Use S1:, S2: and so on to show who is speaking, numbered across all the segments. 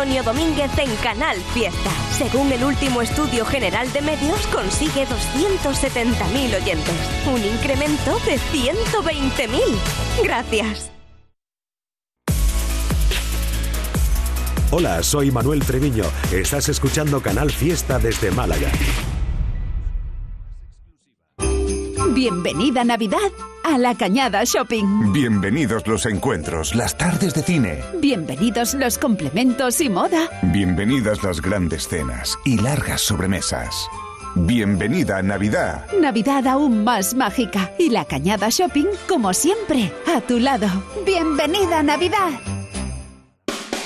S1: Antonio Domínguez en Canal Fiesta. Según el último estudio general de medios, consigue 270.000 oyentes. Un incremento de 120.000. Gracias.
S2: Hola, soy Manuel Treviño. Estás escuchando Canal Fiesta desde Málaga.
S3: Bienvenida Navidad a la Cañada Shopping.
S4: Bienvenidos los encuentros, las tardes de cine.
S3: Bienvenidos los complementos y moda.
S4: Bienvenidas las grandes cenas y largas sobremesas. Bienvenida Navidad.
S3: Navidad aún más mágica y la Cañada Shopping, como siempre, a tu lado. Bienvenida Navidad.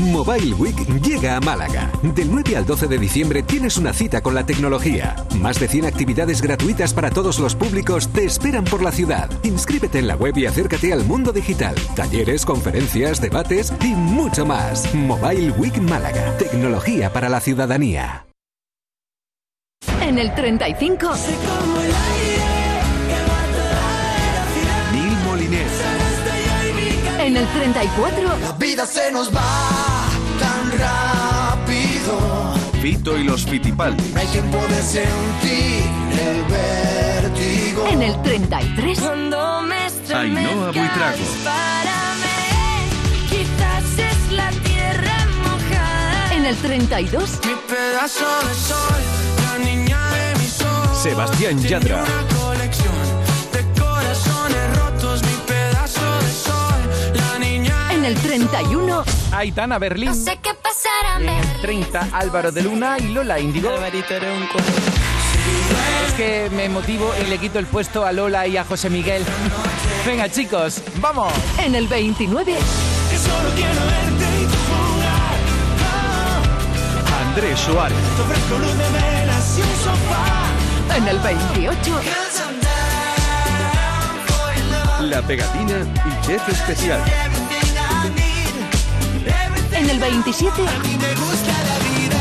S5: Mobile Week llega a Málaga. Del 9 al 12 de diciembre tienes una cita con la tecnología. Más de 100 actividades gratuitas para todos los públicos te esperan por la ciudad. Inscríbete en la web y acércate al mundo digital. Talleres, conferencias, debates y mucho más. Mobile Week Málaga. Tecnología para la ciudadanía.
S3: En el 35.
S5: Mil
S3: En el 34.
S6: La vida se nos va tan rápido.
S5: Vito y los Fitipaldi.
S6: No hay tiempo de sentir el vértigo.
S3: En el 33.
S7: Cuando me
S5: Ainhoa Buitrago.
S7: dispárame, quizás es la tierra mojada.
S3: En el 32.
S6: Mi pedazo de sol, la niña de mis ojos.
S5: Sebastián Yatra.
S3: El 31.
S8: Aitana Berlín.
S7: No sé qué pasará,
S8: en
S7: me
S8: el 30, Álvaro de Luna y Lola Índigo. Es que me motivo y le quito el puesto a Lola y a José Miguel. Venga, chicos, ¡vamos!
S3: En el 29.
S6: que solo quiero verte y tu jugar.
S5: Andrés Suárez.
S6: Te ofrezco luz de velas y un sofá.
S3: En el 28.
S5: La pegatina y chef especial.
S3: En el 27.
S6: Me gusta la vida,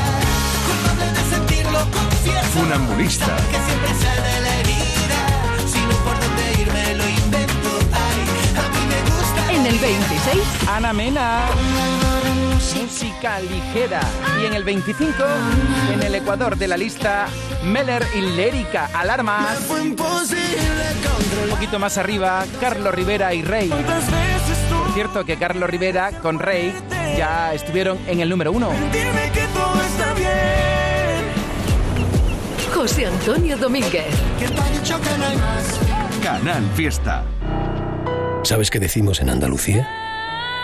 S6: culpable de sentirlo, confieso.
S5: Funambulista.
S6: Que siempre sale de la herida. Si no por dónde irme lo invento. Ay, a mí me gusta.
S3: En el 26.
S8: Ana Mena. Música ligera. Y en el 25, en el Ecuador de la lista, Meller y Lérica. Alarmas. Un poquito más arriba, Carlos Rivera y Rey. Por cierto, que Carlos Rivera con Rey ya estuvieron en el número uno.
S6: dime que todo está bien.
S3: José Antonio Domínguez.
S5: Canal Fiesta.
S9: ¿Sabes qué decimos en Andalucía?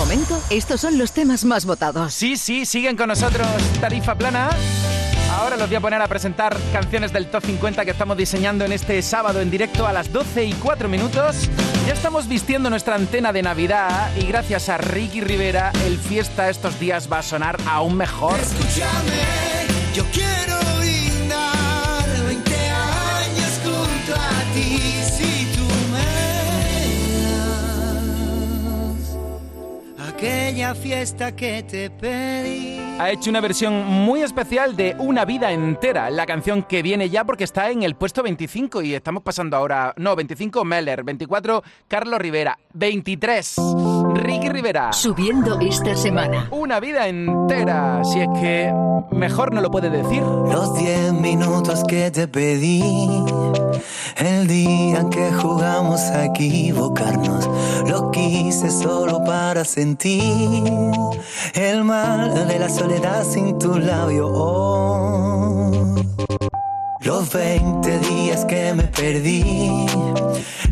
S3: momento, estos son los temas más votados.
S8: Sí, sí, siguen con nosotros Tarifa Plana. Ahora los voy a poner a presentar canciones del Top 50 que estamos diseñando en este sábado en directo a las 12 y 4 minutos. Ya estamos vistiendo nuestra antena de Navidad y gracias a Ricky Rivera el fiesta estos días va a sonar aún mejor.
S6: Escúchame, yo quiero brindar 20 años junto a ti. Aquella fiesta que te pedí.
S8: Ha hecho una versión muy especial de Una vida entera, la canción que viene ya porque está en el puesto 25 y estamos pasando ahora, no, 25 Meller, 24 Carlos Rivera, 23 Ricky Rivera.
S3: Subiendo esta semana.
S8: Una vida entera, si es que mejor no lo puede decir.
S6: Los 10 minutos que te pedí El día que jugamos a equivocarnos, lo quise solo para sentir el mal de la soledad sin tu labio. Oh. Los 20 días que me perdí,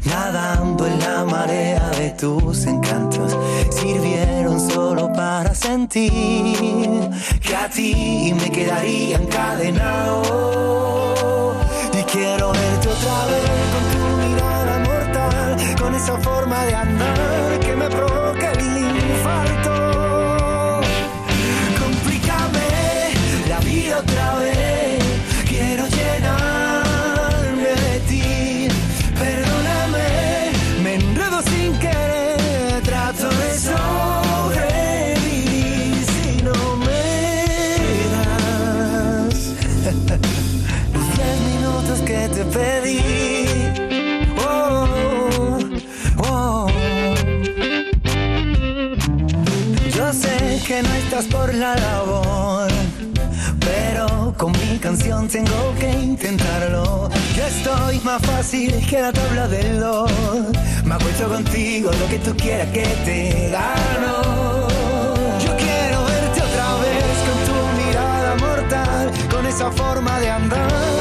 S6: nadando en la marea de tus encantos, sirvieron solo para sentir que a ti me quedaría encadenado. Quiero verte otra vez con tu mirada mortal, con esa forma de andar que me provoca el infarto. Complícame la vida otra vez. La labor, pero con mi canción tengo que intentarlo. Yo estoy más fácil que la tabla del do. Me acuesto contigo, lo que tú quieras que te gano. Yo quiero verte otra vez con tu mirada mortal, con esa forma de andar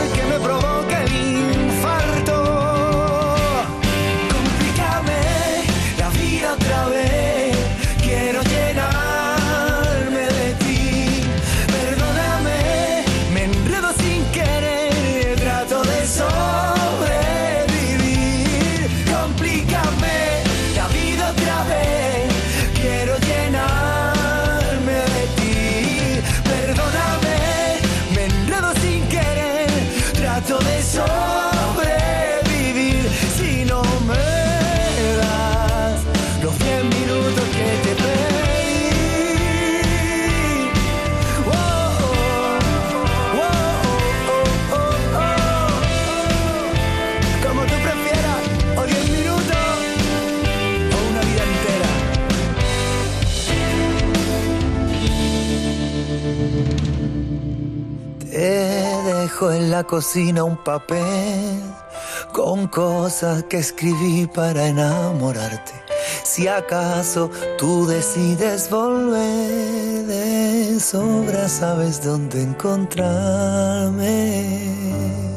S6: la cocina un papel con cosas que escribí para enamorarte. Si acaso tú decides volver de sobra, sabes dónde encontrarme.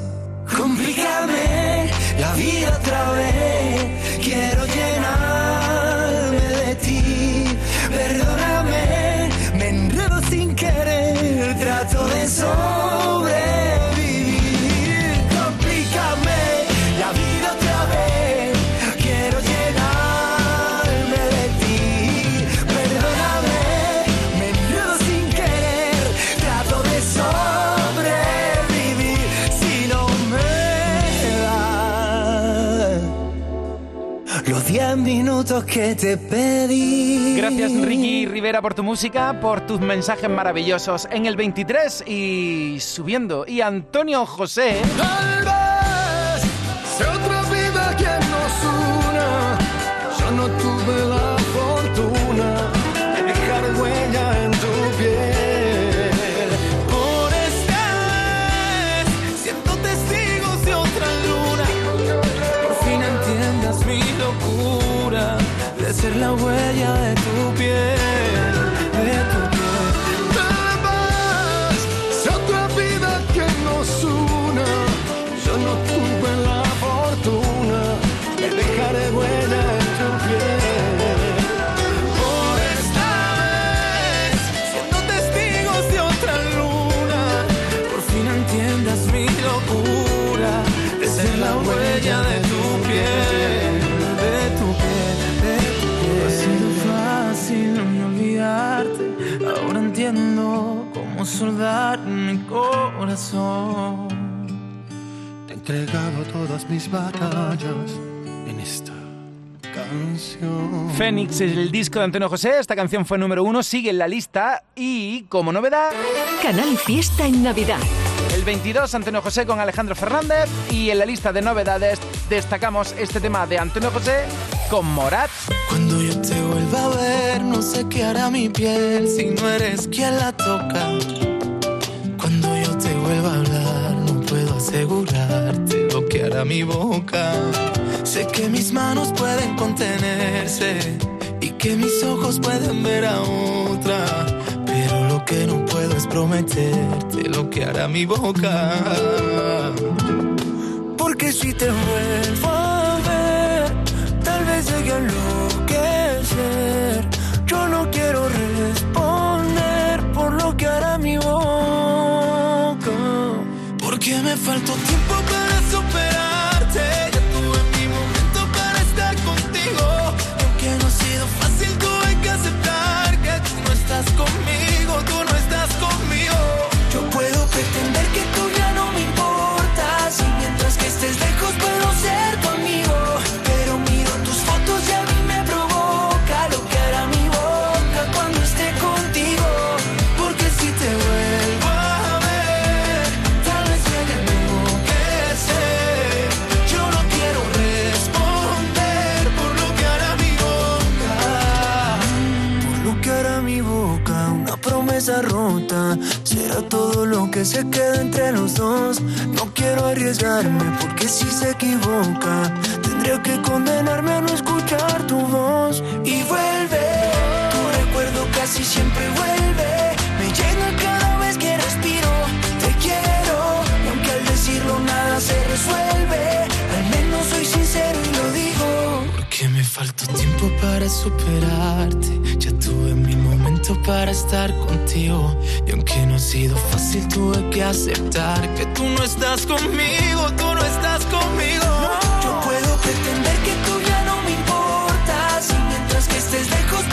S6: Minutos que te pedí.
S8: Gracias Ricky Rivera por tu música, por tus mensajes maravillosos en el 23 y subiendo. Y Antonio José.
S10: Tal vez cómo soldar mi corazón. Te he entregado todas mis batallas en esta canción.
S8: Fénix es el disco de Antonio José. Esta canción fue número uno, sigue en la lista y como novedad.
S11: Canal Fiesta en Navidad.
S8: El 22, Antonio José con Alejandro Fernández. Y en la lista de novedades destacamos este tema de Antonio José con Morat.
S6: Cuando yo te vuelva a ver, no sé qué hará mi piel si no eres quien la toca. Cuando yo te vuelva a hablar, no puedo asegurarte lo que hará
S12: mi boca. Sé que mis manos pueden contenerse y que mis ojos pueden ver a otra. Pero lo que no puedo es prometerte lo que hará mi boca. Porque si te vuelvo enloquecer. Yo no quiero responder por lo que hará mi boca. Porque me faltó tiempo todo lo que se queda entre los dos. No quiero arriesgarme porque si se equivoca, tendría que condenarme a no escuchar tu voz. Y vuelve, tu recuerdo casi siempre vuelve. Me llena cada vez que respiro. Te quiero, y aunque al decirlo nada se resuelve, al menos soy sincero y lo digo. Porque me faltó tiempo para superarte. Ya tuve mi para estar contigo. Y aunque no ha sido fácil, tuve que aceptar que tú no estás conmigo, tú no estás conmigo. Yo puedo pretender que tú ya no me importas. Y mientras que estés lejos,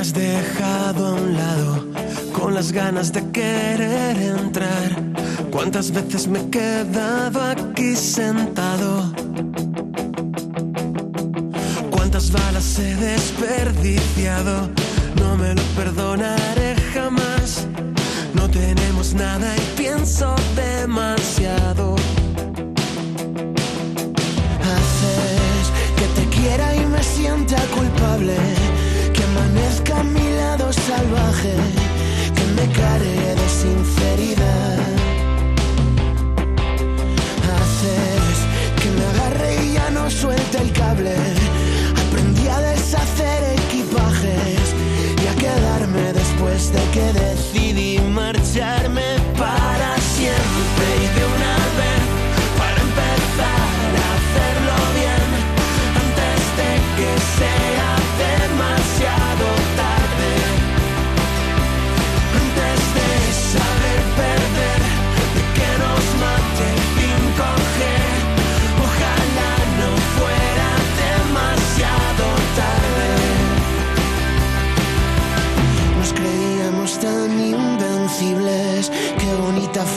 S12: has dejado a un lado con las ganas de querer entrar? ¿Cuántas veces me he quedado aquí sentado? ¿Cuántas balas he desperdiciado? No me lo perdonaré jamás. No tenemos nada y pienso demasiado. Haces que te quiera y me sienta culpable. Salvaje. Que me cargue de sinceridad. Haces que me agarre y ya no suelte el cable. Aprendí a deshacer equipajes y a quedarme después de que decidí marcharme para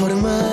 S12: forma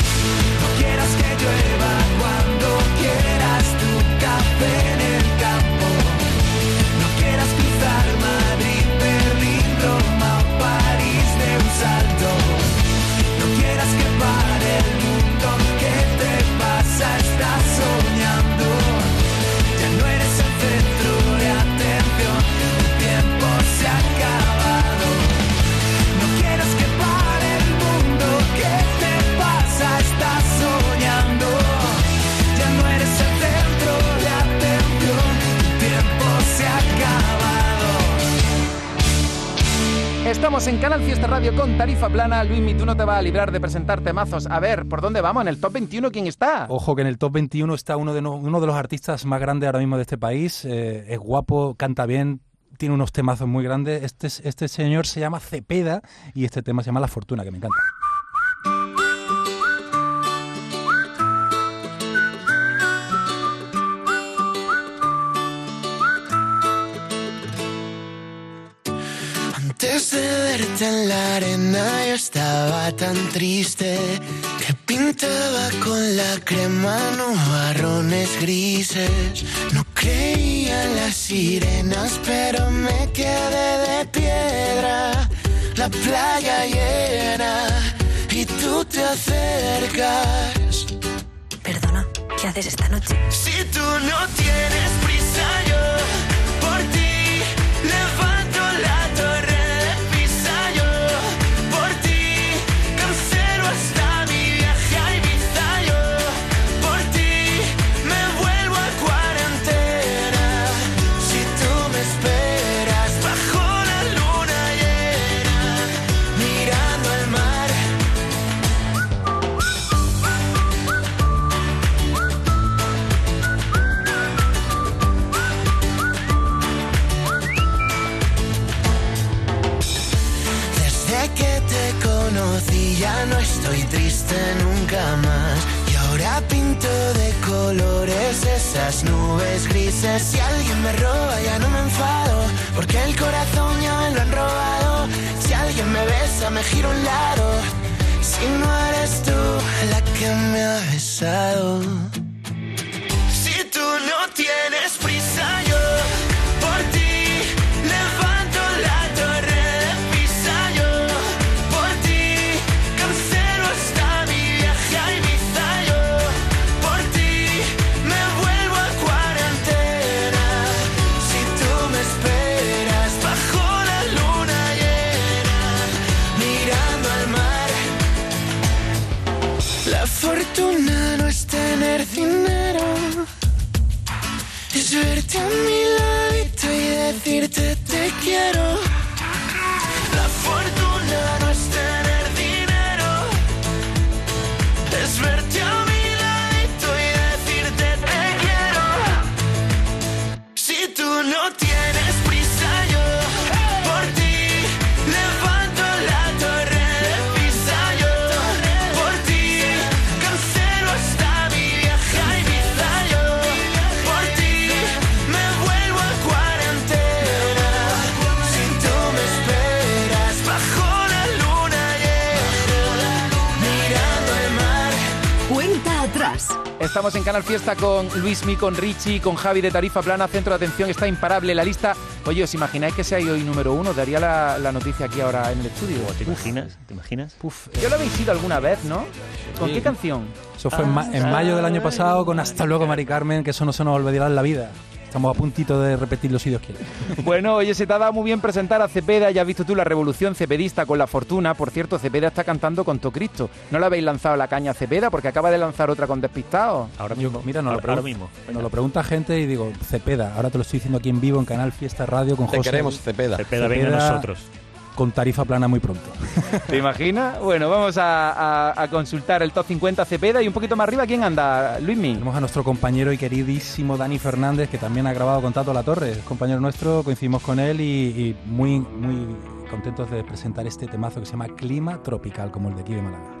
S8: Estamos en Canal Fiesta Radio con tarifa plana. Luismi, tú no te vas a librar de presentar temazos. A ver, ¿por dónde vamos? En el top 21, ¿quién está?
S13: Ojo que en el top 21 está uno de, no- uno de los artistas más grandes ahora mismo de este país. eh, es guapo, canta bien, tiene unos temazos muy grandes. Este, es- este señor se llama Cepeda y este tema se llama La Fortuna, que me encanta.
S14: Antes de verte en la arena yo estaba tan triste que pintaba con la crema nubarrones grises. No creía en las sirenas, pero me quedé de piedra. La playa llena y tú te acercas.
S15: Perdona, ¿qué haces esta noche?
S14: Si tú no tienes prisa, yo no estoy triste nunca más. Y ahora pinto de colores esas nubes grises. Si alguien me roba ya no me enfado, porque el corazón ya me lo han robado. Si alguien me besa me giro un lado. Si no eres tú la que me ha besado.
S8: Estamos en Canal Fiesta con Luismi, con Richie, con Javi de Tarifa Plana. Centro de atención está imparable la lista. Oye, ¿os imagináis que sea hoy número uno? Daría la, la noticia aquí ahora en el estudio.
S16: ¿Te imaginas? ¿Te imaginas?
S8: Yo lo habéis ido alguna vez, ¿no? ¿Con
S13: Sí.
S8: qué canción?
S13: Eso fue en, ma- en mayo del año pasado con Hasta luego, Mari Carmen, que eso no se nos olvidará en la vida. Estamos a puntito de repetirlo si Dios quiere.
S8: Bueno, oye, se te ha dado muy bien presentar a Cepeda. Ya has visto tú la revolución cepedista con la fortuna. Por cierto, Cepeda está cantando con Tocristo. ¿No le habéis lanzado la caña a Cepeda? Porque acaba de lanzar otra con Despistado.
S16: Ahora
S13: Yo, mira, nos lo,
S16: ahora mismo.
S13: nos lo pregunta gente y digo, Cepeda, ahora te lo estoy diciendo aquí en vivo en Canal Fiesta Radio con
S17: Te
S13: José.
S17: queremos, Cepeda.
S16: Cepeda, venga a nosotros.
S13: Con tarifa plana muy pronto.
S8: ¿Te imaginas? Bueno, vamos a, a- a consultar el top 50 Cepeda y un poquito más arriba, ¿quién anda? Luismi.
S13: Tenemos a nuestro compañero y queridísimo Dani Fernández, que también ha grabado con Tato La Torre, es compañero nuestro, coincidimos con él y, y muy, muy contentos de presentar este temazo que se llama Clima Tropical, como el de aquí de Málaga.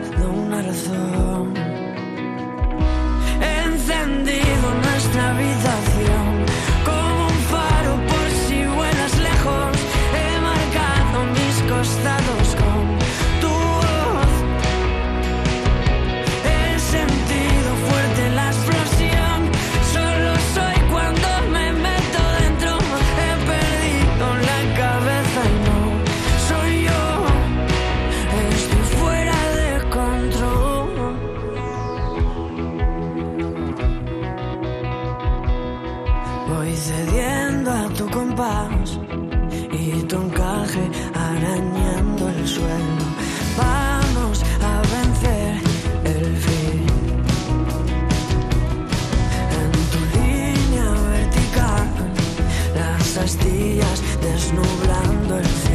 S18: razón, encendido nuestra habitación Voy cediendo a tu compás y tu encaje arañando el suelo. Vamos a vencer el fin. En tu línea vertical, las astillas desnublando el cielo.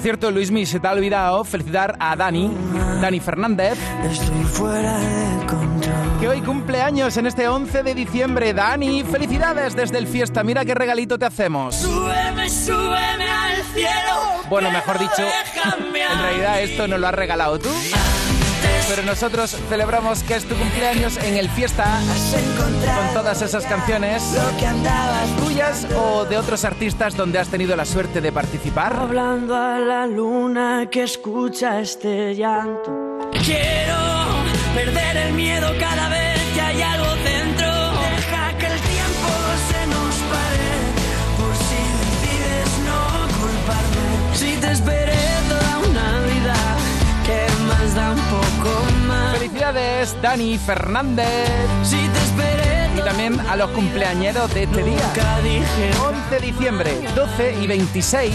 S18: Por
S8: cierto, Luismi, se te ha olvidado felicitar a Dani, Dani Fernández,
S18: Estoy fuera de control.
S8: que hoy cumple años en este 11 de diciembre. Dani, felicidades desde el fiesta. Mira qué regalito te hacemos.
S18: Súbeme, súbeme al cielo.
S8: Bueno, mejor dicho, en realidad esto nos lo has regalado tú. Pero nosotros celebramos que es tu cumpleaños en el fiesta con todas esas canciones tuyas o de otros artistas donde has tenido la suerte de participar.
S18: Hablando a la luna que escucha este llanto. Quiero perder el miedo cada vez que hay algo dentro. Deja que el tiempo se nos pare. Por si decides no culparme. Si te
S8: Felicidades, Dani Fernández.
S18: Si te esperé
S8: Y también a los cumpleañeros de este día.
S18: Nunca dije
S8: 11 de diciembre, 12 y 26.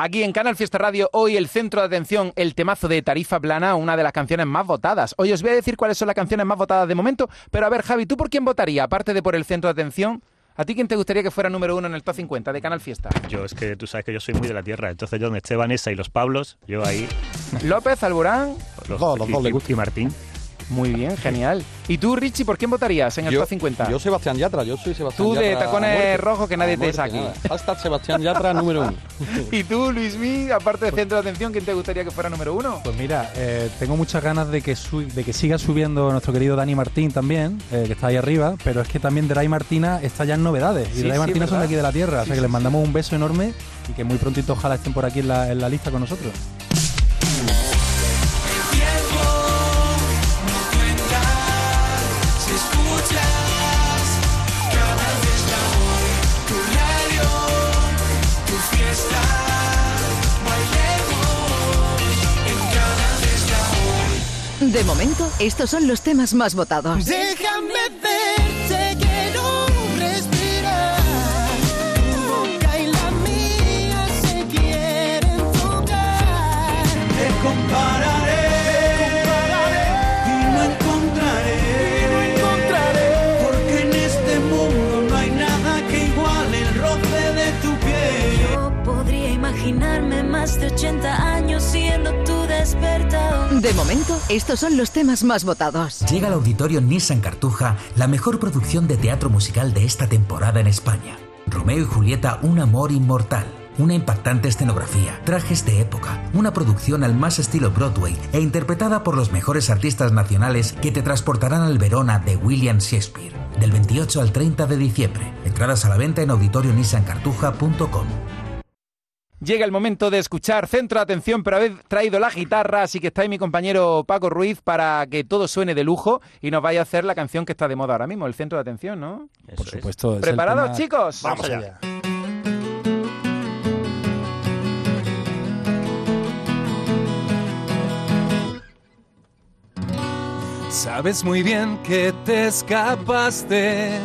S8: Aquí en Canal Fiesta Radio, hoy el centro de atención, el temazo de Tarifa Plana, una de las canciones más votadas. Hoy os voy a decir cuáles son las canciones más votadas de momento, pero a ver, Javi, ¿tú por quién votaría? Aparte de por el centro de atención, ¿a ti quién te gustaría que fuera número uno en el top 50 de Canal Fiesta?
S17: Yo es que tú sabes que yo soy muy de la tierra, entonces yo donde esté Vanessa y los Pablos, yo ahí...
S8: López, Alborán
S17: Los,
S10: los
S17: y,
S10: dos
S17: y Martín.
S8: Muy bien, genial. ¿Y tú, Richie, por quién votarías en el
S16: Yo-
S8: top 50?
S16: Yo, Sebastián Yatra, yo soy Sebastián
S8: Tú
S16: Yatra.
S8: de
S16: a
S8: tacones rojos que nadie te saque.
S16: nada. Hashtag Sebastián Yatra número uno.
S8: ¿Y tú, Luismi, aparte de centro de atención, quién te gustaría que fuera número uno?
S10: Pues mira, eh, tengo muchas ganas de que, su- de que siga subiendo nuestro querido Dani Martín también, eh, que está ahí arriba, pero es que también Dray y Martina está ya en novedades.
S8: Sí,
S10: y Dray y
S8: sí,
S10: Martina son de aquí de la tierra, o
S8: Sí,
S10: sea que
S8: sí,
S10: les
S8: sí.
S10: mandamos un beso enorme y que muy prontito ojalá estén por aquí en la, en la lista con nosotros.
S19: De momento, estos son los temas más votados.
S7: Déjame verte, quiero respirar. Tu boca y la mía se quieren tocar. Te compararé, y no encontraré, no encontraré. Porque en este mundo no hay nada que iguale el roce de tu piel.
S20: Yo podría imaginarme más de 80 años siendo
S19: De momento, estos son los temas más votados.
S6: Llega al auditorio Nissan Cartuja la mejor producción de teatro musical de esta temporada en España. Romeo y Julieta, un amor inmortal. Una impactante escenografía, trajes de época, una producción al más estilo Broadway e interpretada por los mejores artistas nacionales que te transportarán al Verona de William Shakespeare. Del 28 al 30 de diciembre. Entradas a la venta en auditorionissancartuja.com.
S8: Llega el momento de escuchar Centro de Atención, pero habéis traído la guitarra, así que está ahí mi compañero Paco Ruiz para que todo suene de lujo y nos vaya a hacer la canción que está de moda ahora mismo, el Centro de Atención, ¿no?
S10: Por supuesto. es
S8: ¿Preparados,
S10: tema-
S8: chicos?
S10: Vamos allá.
S13: Sabes muy bien que te escapaste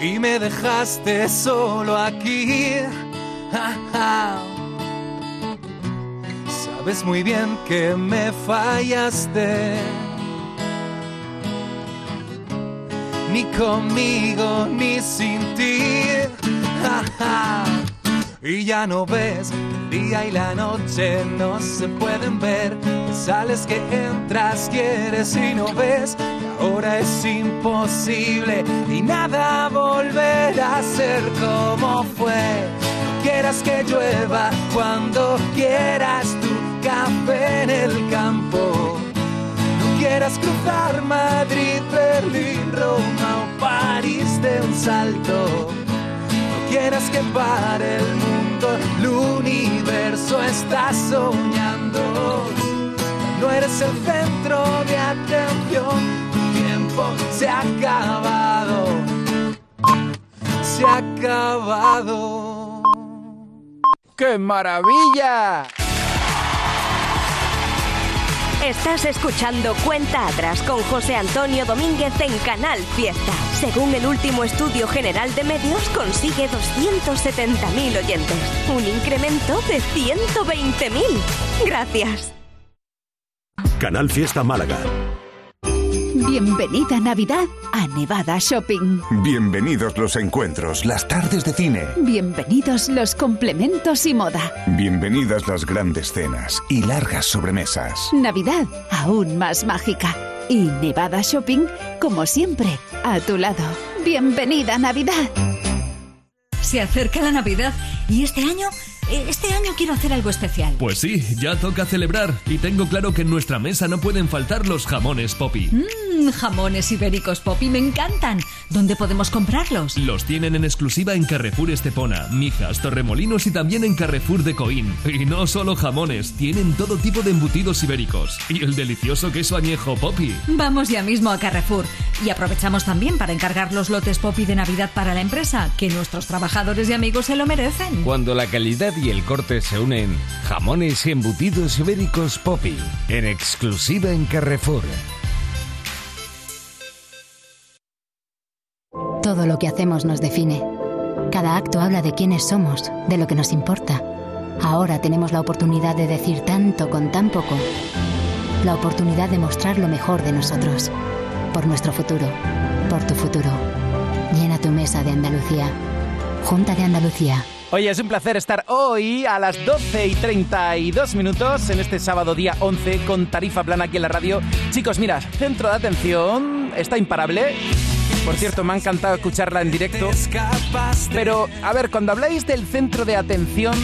S13: y me dejaste solo aquí. Ja, ja. Sabes muy bien que me fallaste. Ni conmigo ni sin ti. Ja. Y ya no ves, el día y la noche no se pueden ver. Sales, que entras, quieres y no ves. Ahora es imposible y nada volverá a ser como fue. No quieras que llueva cuando quieras tu café en el campo. No quieras cruzar Madrid, Berlín, Roma o París de un salto. Quieras que pare el mundo, el universo está soñando. No eres el centro de atención, tu tiempo se ha acabado. Se ha acabado.
S8: ¡Qué maravilla!
S1: Estás escuchando Cuenta Atrás con José Antonio Domínguez en Canal Fiesta. Según el último estudio general de medios, consigue 270.000 oyentes. Un incremento de 120.000. Gracias.
S2: Canal Fiesta Málaga.
S3: Bienvenida Navidad a Nevada Shopping.
S4: Bienvenidos los encuentros, las tardes de cine.
S3: Bienvenidos los complementos y moda.
S4: Bienvenidas las grandes cenas y largas sobremesas.
S3: Navidad aún más mágica. Y Nevada Shopping, como siempre, a tu lado. Bienvenida Navidad.
S21: Se acerca la Navidad y este año, eh, este año quiero hacer algo especial.
S22: Pues sí, ya toca celebrar y tengo claro que en nuestra mesa no pueden faltar los jamones Poppy.
S21: Mmm,
S19: Mmm, jamones ibéricos Poppy, me encantan. ¿Dónde podemos comprarlos?
S22: Los tienen en exclusiva en Carrefour Estepona, Mijas, Torremolinos y también en Carrefour de Coín. Y no solo jamones, tienen todo tipo de embutidos ibéricos. Y el delicioso queso añejo Poppy.
S19: Vamos ya mismo a Carrefour. Y aprovechamos también para encargar los lotes Poppy de Navidad para la empresa, que nuestros trabajadores y amigos se lo merecen.
S23: Cuando la calidad y el corte se unen, jamones y embutidos ibéricos Poppy, en exclusiva en Carrefour.
S24: Todo lo que hacemos nos define. Cada acto habla de quiénes somos, de lo que nos importa. Ahora tenemos la oportunidad de decir tanto con tan poco. La oportunidad de mostrar lo mejor de nosotros. Por nuestro futuro. Por tu futuro. Llena tu mesa de Andalucía. Junta de Andalucía.
S8: Oye, es un placer estar hoy a las 12 y 32 minutos en este sábado día 11 con tarifa plana aquí en la radio. Chicos, mira, centro de atención está imparable. Por cierto, me ha encantado escucharla en directo. Pero, a ver, cuando habláis del centro de atención,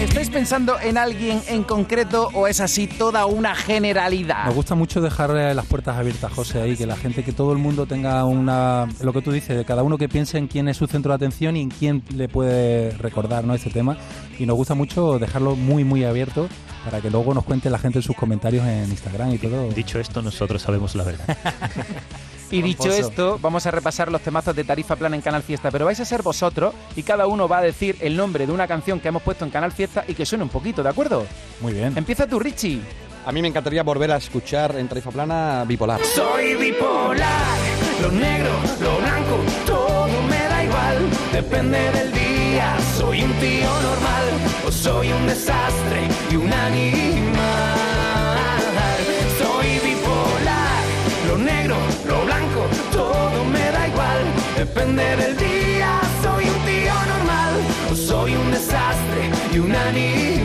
S8: ¿estáis pensando en alguien en concreto o es así toda una generalidad?
S13: Me gusta mucho dejar las puertas abiertas, José, ahí, que la gente, que todo el mundo tenga una. Lo que tú dices, de cada uno que piense en quién es su centro de atención y en quién le puede recordar ¿no? este tema. Y nos gusta mucho dejarlo muy, muy abierto para que luego nos cuente la gente en sus comentarios en Instagram y todo.
S25: Dicho esto, nosotros sabemos la verdad.
S8: Y dicho esto, vamos a repasar los temazos de Tarifa Plana en Canal Fiesta, pero vais a ser vosotros y cada uno va a decir el nombre de una canción que hemos puesto en Canal Fiesta y que suene un poquito, ¿de acuerdo?
S13: Muy bien.
S8: Empieza tú, Richie.
S16: A mí me encantaría volver a escuchar en Tarifa Plana Bipolar.
S10: Soy bipolar, lo negro, lo blanco, todo me da igual, depende del día. Soy un tío normal o soy un desastre y un animal. Soy bipolar, lo negro, lo blanco, todo me da igual, depende del día. Soy un tío normal o soy un desastre y un animal.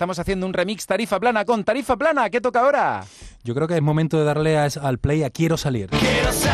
S8: Estamos haciendo un remix Tarifa Plana con Tarifa Plana. ¿Qué toca ahora?
S13: Yo creo que es momento de darle a- al play a Quiero salir.
S10: Quiero salir,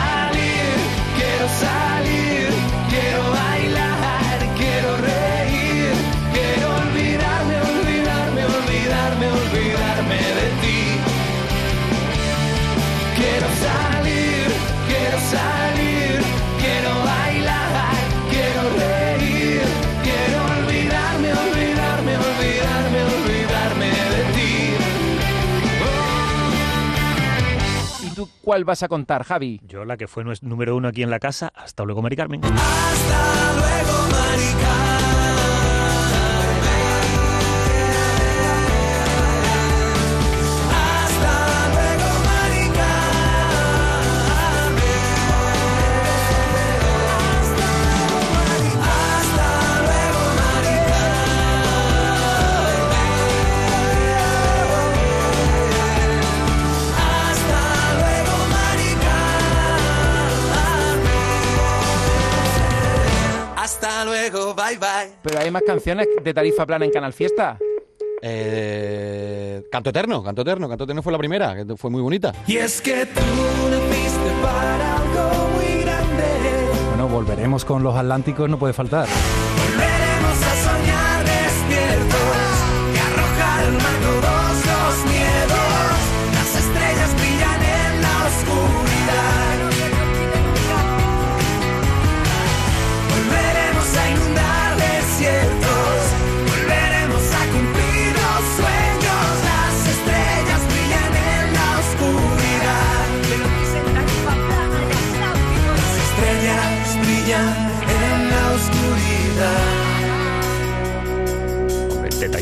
S8: cuál vas a contar, Javi?
S25: Yo la que fue número uno aquí en la casa. Hasta luego, Mari Carmen.
S10: Hasta
S8: más canciones de Tarifa Plana en Canal Fiesta.
S16: Eh, canto Eterno, Canto Eterno, Canto Eterno fue la primera, que fue muy bonita.
S10: Y es que tú naciste para algo muy grande.
S13: Bueno, volveremos con los Atlánticos, no puede faltar.
S10: Volveremos a soñar despiertos y arrojar al mar todos los miedos. Las estrellas brillan en la oscuridad.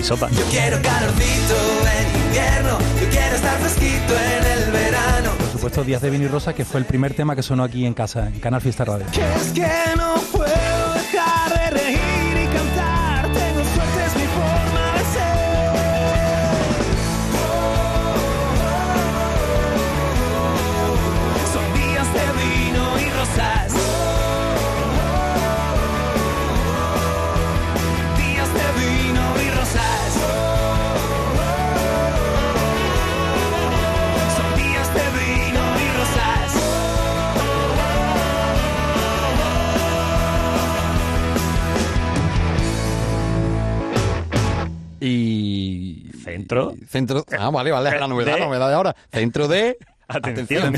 S25: Sopa.
S10: Yo quiero calorcito en invierno, yo quiero estar fresquito en el verano.
S13: Por supuesto, Díaz de Vino y Rosa, que fue el primer tema que sonó aquí en casa, en Canal Fiesta Radio.
S10: Que es que no puedo
S25: Centro.
S16: Centro. Ah, vale, vale, la novedad,
S25: De-
S16: la novedad de ahora. Centro de.
S25: Atención.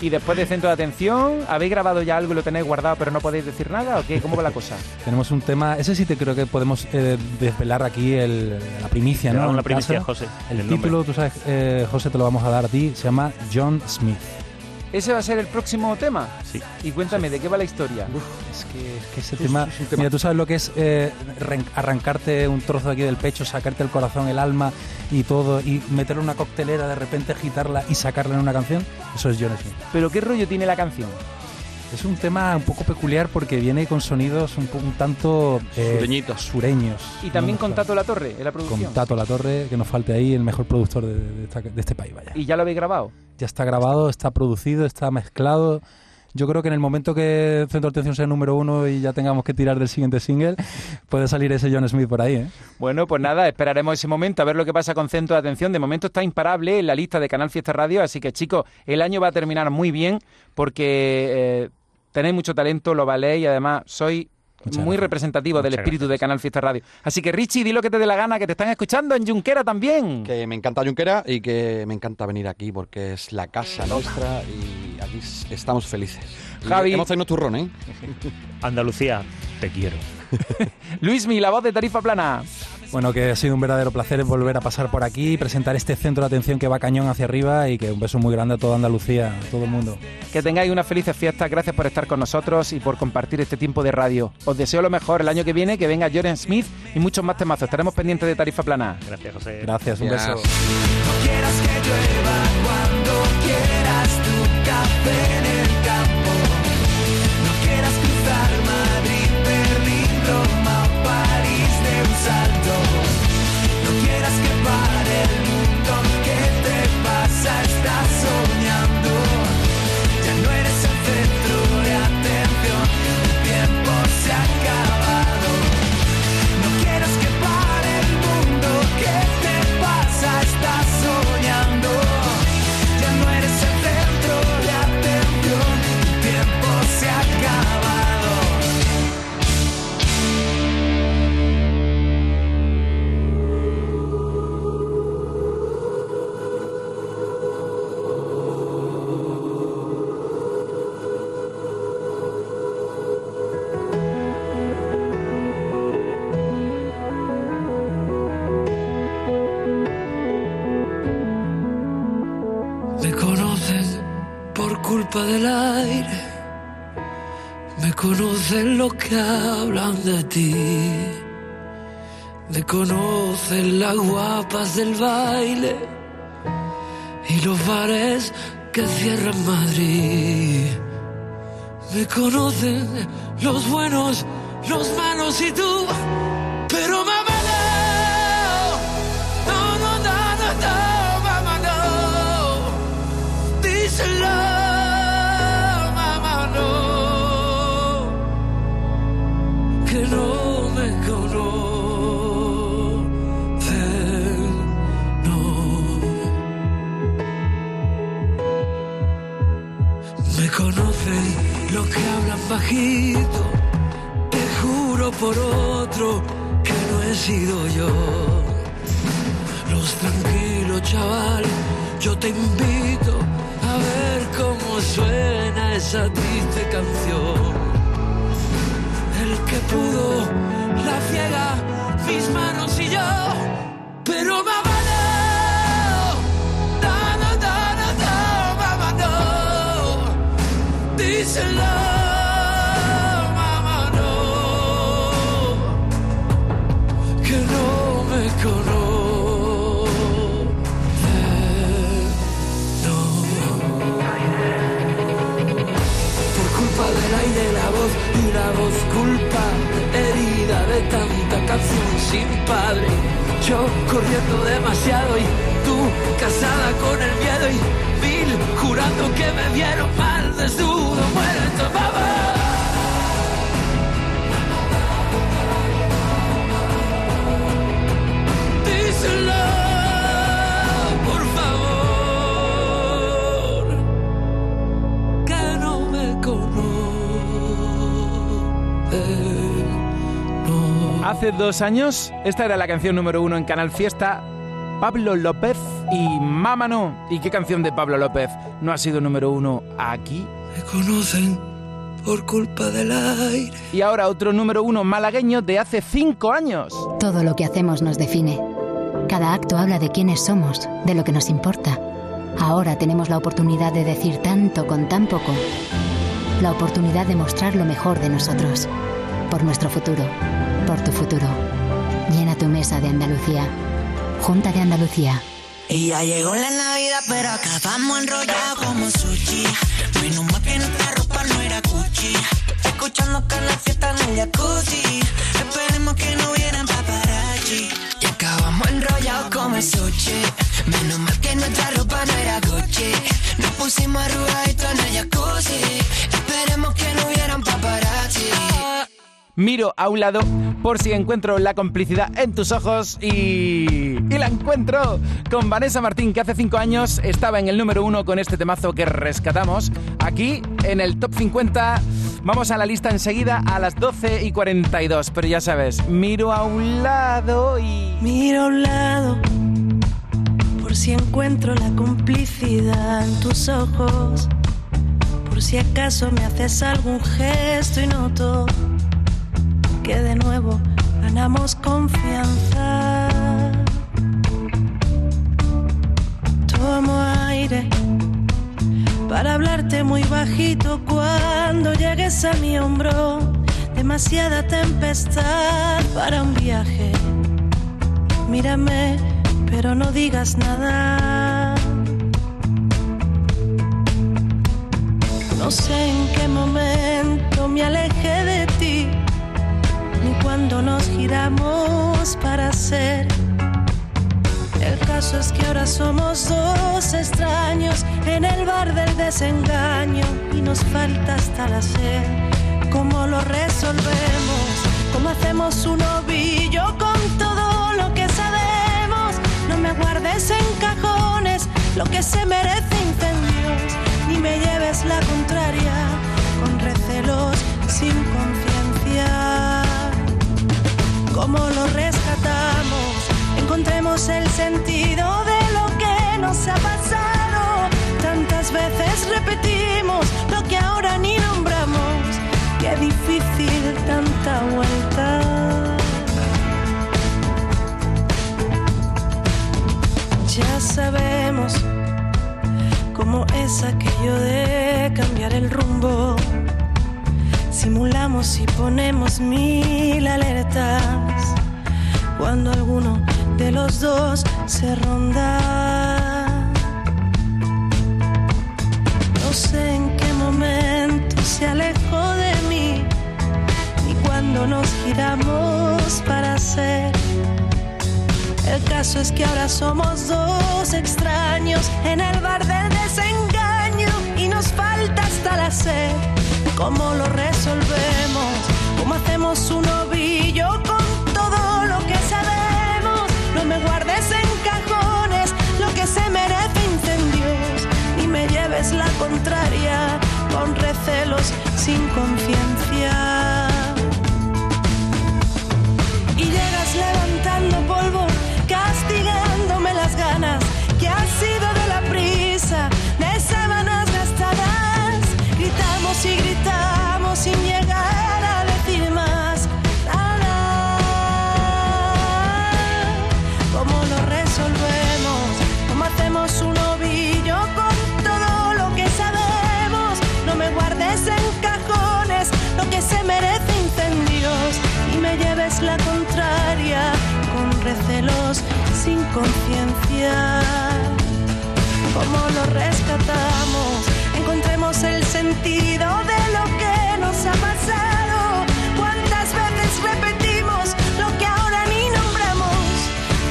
S8: Y después de centro de atención, ¿habéis grabado ya algo y lo tenéis guardado pero no podéis decir nada o qué? ¿Cómo va la cosa?
S13: Tenemos un tema, ese sí te creo que podemos eh, desvelar aquí el- la primicia, ¿no?
S25: la primicia. José,
S13: El
S25: el nombre.
S13: título, tú sabes, eh, José, te lo vamos a dar a ti, se llama John Smith.
S8: ¿Ese va a ser el próximo tema?
S25: Sí.
S8: Y cuéntame, ¿de qué va la historia?
S13: Es que, es que ese tema, Mira, tú sabes lo que es eh, arran- arrancarte un trozo de aquí del pecho, sacarte el corazón, el alma y todo, y meterle una coctelera, de repente agitarla y sacarla en una canción. Eso es John Smith.
S8: ¿Pero qué rollo tiene la canción?
S13: Es un tema un poco peculiar porque viene con sonidos un, po- un tanto eh,
S16: Sureñitos.
S13: sureños.
S8: Y también
S13: ¿no?
S8: con Tato La Torre en la producción.
S13: con Tato La Torre, que nos falte ahí el mejor productor de, de esta- de este país, vaya.
S8: ¿Y ya lo habéis grabado?
S13: Ya está grabado, está producido, está mezclado. Yo creo que en el momento que Centro de Atención sea número uno y ya tengamos que tirar del siguiente single, puede salir ese John Smith por ahí, ¿eh?
S8: Bueno, pues nada, esperaremos ese momento a ver lo que pasa con Centro de Atención. De momento está imparable en la lista de Canal Fiesta Radio, así que chicos, el año va a terminar muy bien porque eh, tenéis mucho talento, lo valéis y además sois muy representativo del espíritu de Canal Fiesta Radio. Así que Richie, di lo que te dé la gana, que te están escuchando en Junquera también.
S16: Que me encanta Junquera y que me encanta venir aquí porque es la casa nuestra y aquí estamos felices. Y
S8: Javi.
S16: Hemos traído turrón, ¿eh?
S25: Andalucía, te quiero.
S8: Luismi, la voz de Tarifa Plana.
S13: Bueno, que ha sido un verdadero placer volver a pasar por aquí, presentar este centro de atención que va cañón hacia arriba y que un beso muy grande a toda Andalucía, a todo el mundo.
S8: Que tengáis unas felices fiestas. Gracias por estar con nosotros y por compartir este tiempo de radio. Os deseo lo mejor el año que viene, que venga Jordan Smith y muchos más temazos. Estaremos pendientes de Tarifa Plana.
S25: Gracias, José.
S13: Gracias, un beso.
S18: quieras que llueva cuando quieras tu café en el campo. No quieras cruzar Madrid, Berlín, No quieras que pare el mundo, ¿qué te pasa? Estás soñando. Ya no eres el centro de atención, el tiempo se ha del aire. Me conocen los que hablan de ti. Me conocen las guapas del baile y los bares que cierran Madrid. Me conocen los buenos, los malos y tú. Pero mamá conocen los que hablan bajito. Te juro por otro que no he sido yo. Los tranquilos, chaval, yo te invito a ver cómo suena esa triste canción. El que pudo, la ciega, mis manos y yo. Pero mamá sin padre. Yo corriendo demasiado y tú casada con el miedo y mil jurando que me vieron mal desnudo, muerto, mamá. Díselo,
S8: Hace dos años, esta era la canción número uno en Canal Fiesta Pablo López y Mámano. ¿Y qué canción de Pablo López no ha sido número uno aquí?
S18: Me conocen por culpa del aire.
S8: Y ahora otro número uno malagueño de hace cinco años.
S24: Todo lo que hacemos nos define. Cada acto habla de quiénes somos, de lo que nos importa. Ahora tenemos la oportunidad de decir tanto con tan poco. La oportunidad de mostrar lo mejor de nosotros. Por nuestro futuro. Por tu futuro. Llena tu mesa de Andalucía. Junta de Andalucía.
S14: Y ya llegó la Navidad, pero acabamos enrollados como sushi. Menos mal que nuestra ropa no era Gucci. Escuchando que la fiesta en el jacuzzi. Esperemos que no hubieran paparazzi. Y acabamos enrollados como sushi. Menos mal que nuestra ropa no era Gucci. Nos pusimos arrugaditos en el jacuzzi. Esperemos que no hubieran paparazzi.
S8: Miro a un lado por si encuentro la complicidad en tus ojos y... y la encuentro con Vanessa Martín que hace cinco años estaba en el número uno con este temazo que rescatamos. Aquí en el top 50 vamos a la lista enseguida a las 12 y 42 pero ya sabes miro a un lado y...
S7: Miro a un lado por si encuentro la complicidad en tus ojos, por si acaso me haces algún gesto y noto que de nuevo ganamos confianza. Tomo aire para hablarte muy bajito cuando llegues a mi hombro. Demasiada tempestad para un viaje. Mírame, pero no digas nada. No sé en qué momento me alejé de ti, ni cuando nos giramos para ser. El caso es que ahora somos dos extraños en el bar del desengaño y nos falta hasta la sed. ¿Cómo lo resolvemos? ¿Cómo hacemos un ovillo con todo lo que sabemos? No me guardes en cajones lo que se merece incendios, ni me lleves la contraria con recelos sin conciencia. ¿Cómo lo rescatamos? Encontremos el sentido de lo que nos ha pasado. Tantas veces repetimos lo que ahora ni nombramos. Qué difícil tanta vuelta. Ya sabemos cómo es aquello de cambiar el rumbo. Simulamos y ponemos mil alertas cuando alguno de los dos se ronda. No sé en qué momento se alejó de mí, ni cuando nos giramos para ser. El caso es que ahora somos dos extraños en el bar del desengaño y nos falta hasta la sed. ¿Cómo lo resolvemos? ¿Cómo hacemos un ovillo con todo lo que sabemos? No me guardes en cajones lo que se merece incendios, ni me lleves la contraria con recelos sin conciencia. Y llegas levantando sin conciencia. ¿Cómo lo rescatamos? Encontremos el sentido de lo que nos ha pasado. ¿Cuántas veces repetimos lo que ahora ni nombramos?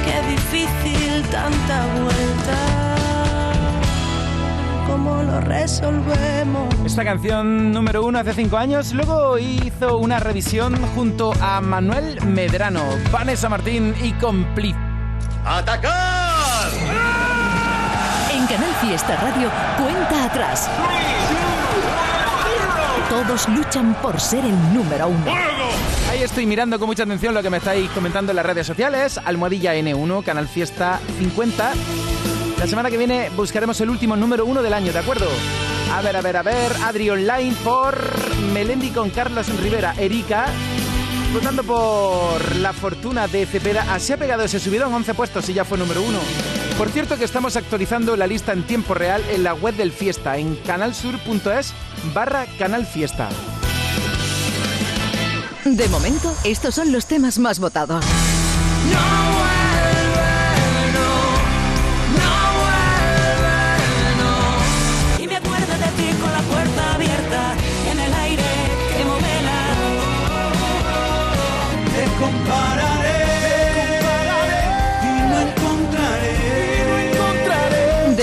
S7: Qué difícil tanta vuelta. ¿Cómo lo resolvemos?
S8: Esta canción número uno hace cinco años, luego hizo una revisión junto a Manuel Medrano, Vanessa Martín y Compli.
S26: ¡Atacar!
S11: En Canal Fiesta Radio, cuenta atrás. Todos luchan por ser el número uno.
S8: Ahí estoy mirando con mucha atención lo que me estáis comentando en las redes sociales. Almohadilla N1, Canal Fiesta 50. La semana que viene buscaremos el último número uno del año, ¿de acuerdo? A ver, a ver, a ver. Adri Online por Melendi con Carlos Rivera. Erika, votando por la fortuna de Cepeda. Se ha pegado ese subidón, 11 puestos y ya fue número uno. Por cierto que estamos actualizando la lista en tiempo real en la web del Fiesta, en canalsur.es barra Canal Fiesta.
S19: De momento, estos son los temas más votados.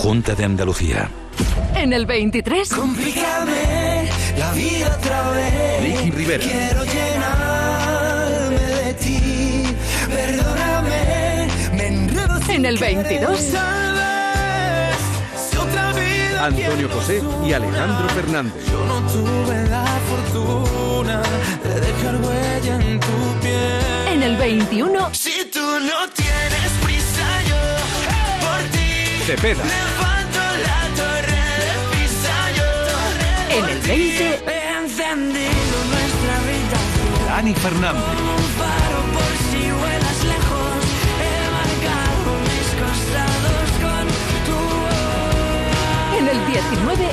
S18: Junta de Andalucía.
S19: En el 23.
S10: Complícame la vida otra vez.
S18: Ricky Rivera.
S10: Quiero llenarme de ti. Perdóname, me enredo
S19: En el 22.
S10: querer. Tal vez, si otra vida
S18: Antonio José y Alejandro Fernández.
S10: Yo no tuve la fortuna de dejar huella en tu piel.
S19: En el 21.
S18: Cepeda.
S19: En el 20.
S11: He encendido nuestra habitación.
S18: Dani Fernández.
S19: En el 19.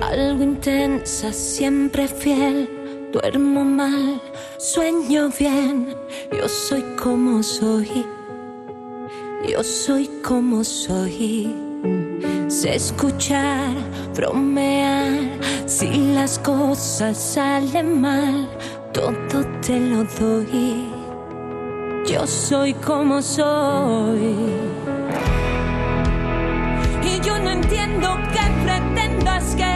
S27: Algo intensa, siempre fiel. Duermo mal, sueño bien. Yo soy como soy. Yo soy como soy. Sé escuchar, bromear. Si las cosas salen mal, todo te lo doy. Yo soy como soy. Y yo no entiendo qué pretendas que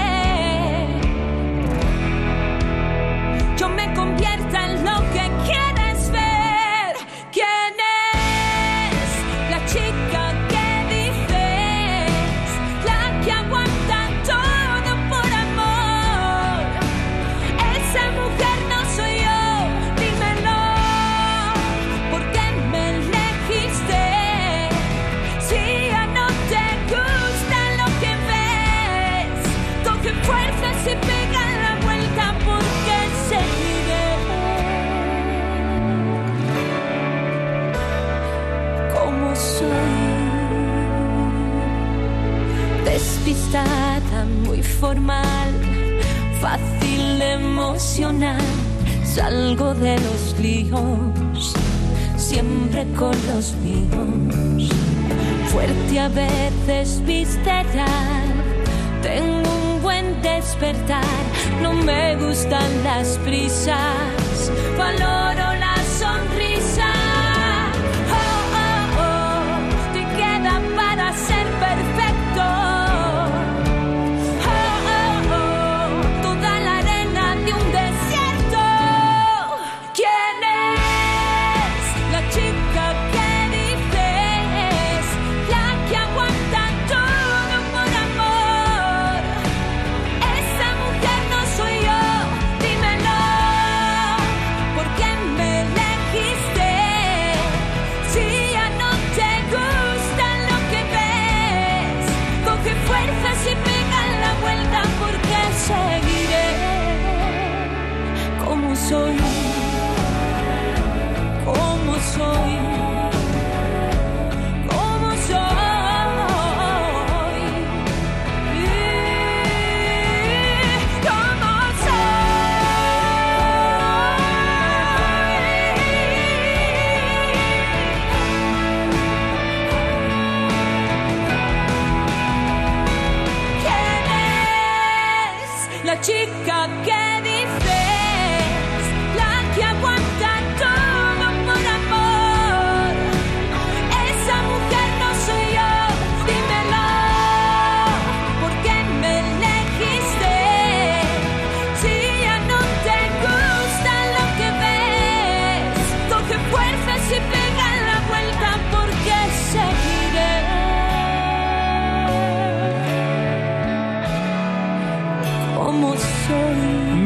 S27: yo me convierta en lo que quieres fuerte a veces visceral. Tengo un buen despertar, no me gustan las prisas, valoro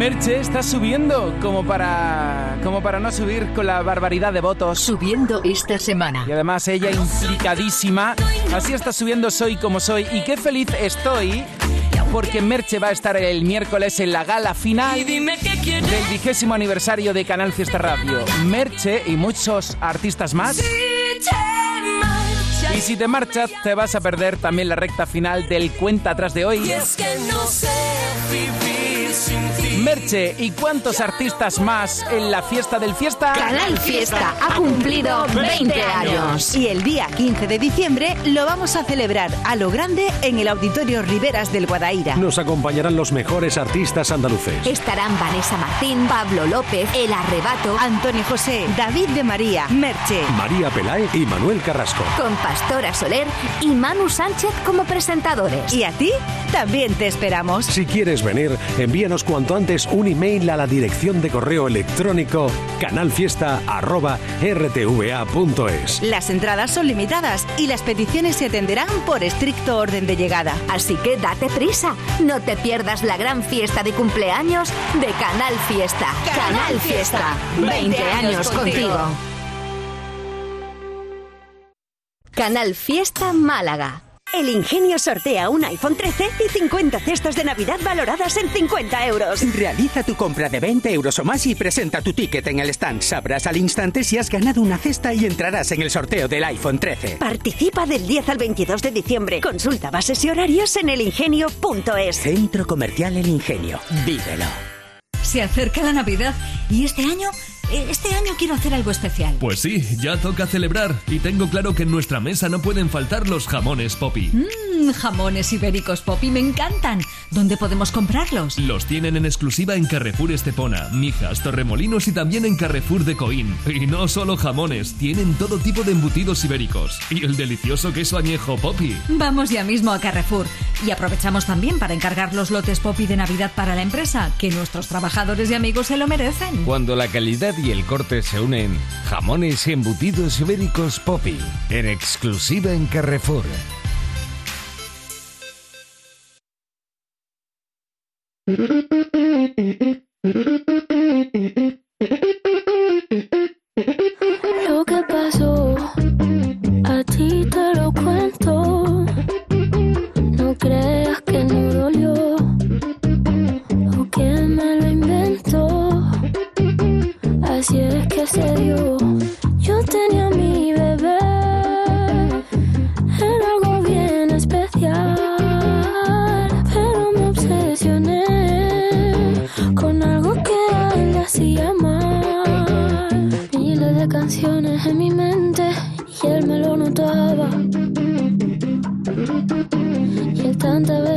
S8: Merche está subiendo como para como para no subir con la barbaridad de votos.
S11: Subiendo esta semana.
S8: Y además ella implicadísima. Así está subiendo Soy como soy. Y qué feliz estoy porque Merche va a estar el miércoles en la gala final del vigésimo aniversario de Canal Fiesta Radio. Merche y muchos artistas más. Y si te marchas, te vas a perder también la recta final del cuenta atrás de hoy. Merche, ¿y cuántos artistas más en la fiesta del fiesta?
S3: Canal Fiesta ha cumplido 20 años. Y el día 15 de diciembre lo vamos a celebrar a lo grande en el Auditorio Riveras del Guadaira.
S2: Nos acompañarán los mejores artistas andaluces.
S3: Estarán Vanessa Martín, Pablo López, El Arrebato, Antonio José, David de María, Merche,
S2: María Pelae y Manuel Carrasco.
S3: con Pastora Soler y Manu Sánchez como presentadores. ¿Y a ti? También te esperamos.
S2: Si quieres venir, envíanos cuanto antes un email a la dirección de correo electrónico canalfiesta.rtva.es.
S3: Las entradas son limitadas y las peticiones se atenderán por estricto orden de llegada. Así que date prisa, no te pierdas la gran fiesta de cumpleaños de Canal Fiesta. Canal Fiesta, 20 años contigo. Canal Fiesta Málaga.
S27: El Ingenio sortea un iPhone 13 y 50 cestas de Navidad valoradas en 50 euros.
S23: Realiza tu compra de 20 euros o más y presenta tu ticket en el stand. Sabrás al instante si has ganado una cesta y entrarás en el sorteo del iPhone 13.
S27: Participa del 10 al 22 de diciembre. Consulta bases y horarios en elingenio.es.
S23: Centro Comercial El Ingenio. Vívelo.
S19: Se acerca la Navidad y este año, este año quiero hacer algo especial.
S22: Pues sí, ya toca celebrar y tengo claro que en nuestra mesa no pueden faltar los jamones Poppy.
S19: Mmm, jamones ibéricos Poppy me encantan. ¿Dónde podemos comprarlos?
S22: Los tienen en exclusiva en Carrefour Estepona, Mijas, Torremolinos y también en Carrefour de Coín. Y no solo jamones, tienen todo tipo de embutidos ibéricos. Y el delicioso queso añejo Poppy.
S19: Vamos ya mismo a Carrefour y aprovechamos también para encargar los lotes Poppy de Navidad para la empresa, que nuestros trabajadores y amigos se lo merecen.
S28: Cuando la calidad y el corte se unen, jamones y embutidos ibéricos Poppy. En exclusiva en Carrefour.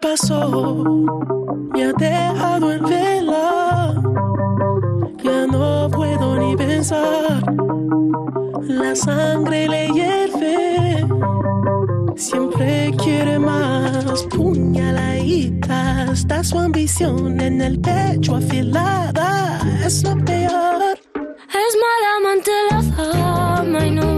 S14: Pasó me ha dejado en vela. Ya no puedo ni pensar. La sangre le hierve. Siempre quiere más. Puñaladita. Está su ambición en el pecho afilada. Es lo peor.
S7: Es mala amante la fama no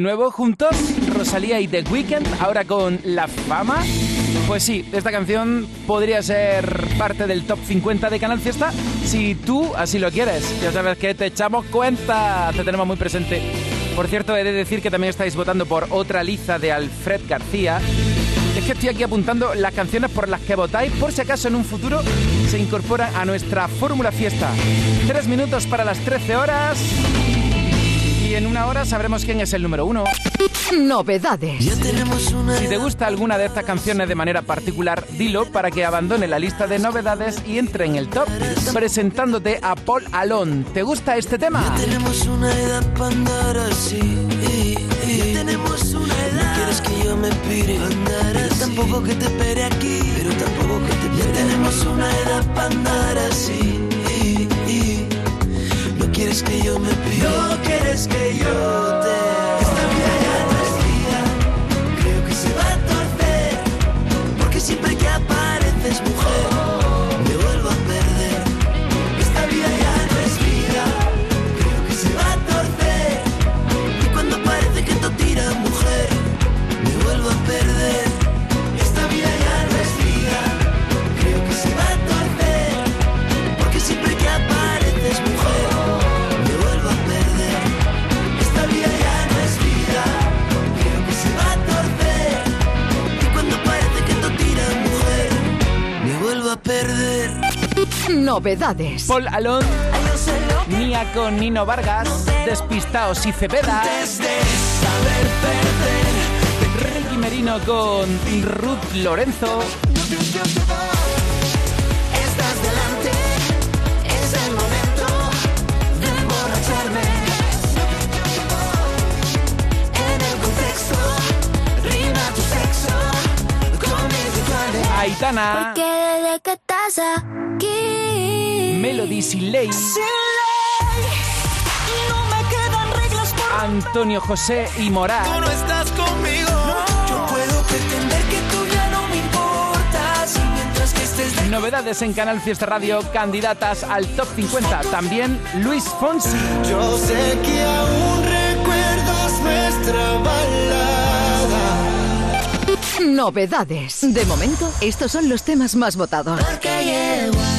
S8: Nuevo juntos, Rosalía y The Weeknd, ahora con La Fama. Pues sí, esta canción podría ser parte del top 50 de Canal Fiesta si tú así lo quieres. Ya sabes que te echamos cuenta, te tenemos muy presente. Por cierto, he de decir que también estáis votando por otra liza de Alfred García. Es que estoy aquí apuntando las canciones por las que votáis, por si acaso en un futuro se incorpora a nuestra Fórmula Fiesta. Tres minutos para las 13 horas. Y en una hora sabremos quién es el número uno.
S11: Novedades.
S8: Si te gusta alguna de estas canciones de manera particular, dilo para que abandone la lista de novedades y entre en el top, presentándote a Paul Alon. ¿Te gusta este tema?
S12: Tenemos una edad para andar así. Tenemos una edad. No quieres que yo me pire andar pero tampoco que te espere aquí. Pero tampoco que te espere. tenemos una edad para andar así. No quieres que yo me pire. No quieres que yo te.
S11: Novedades.
S8: Paul Alon, Mía con Nino Vargas, Despistaos y Cepeda. Ricky Merino con Ruth Lorenzo.
S12: Estás delante, es el momento de emborracharme. En el contexto, rima tu sexo con mis rituales.
S8: Aitana,
S7: Que desde que estás aquí.
S8: Melody Siley,
S12: Sin ley, no me quedan reglas por
S8: Antonio José y Morat.
S12: Tú no estás conmigo. Yo puedo pretender que tú ya no me importas. Y mientras que estés de
S8: Novedades en Canal Fiesta Radio, candidatas al top 50. También Luis Fonsi.
S12: Yo sé que aún recuerdas nuestra balada.
S11: Novedades. De momento, estos son los temas más votados.
S7: Porque llegó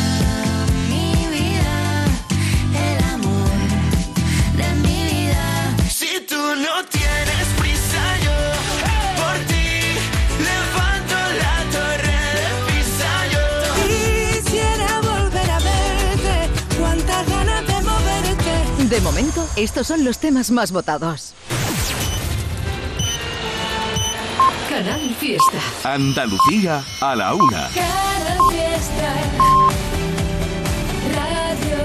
S7: De
S11: momento, estos son los temas más votados. Canal Fiesta.
S29: Andalucía a la una.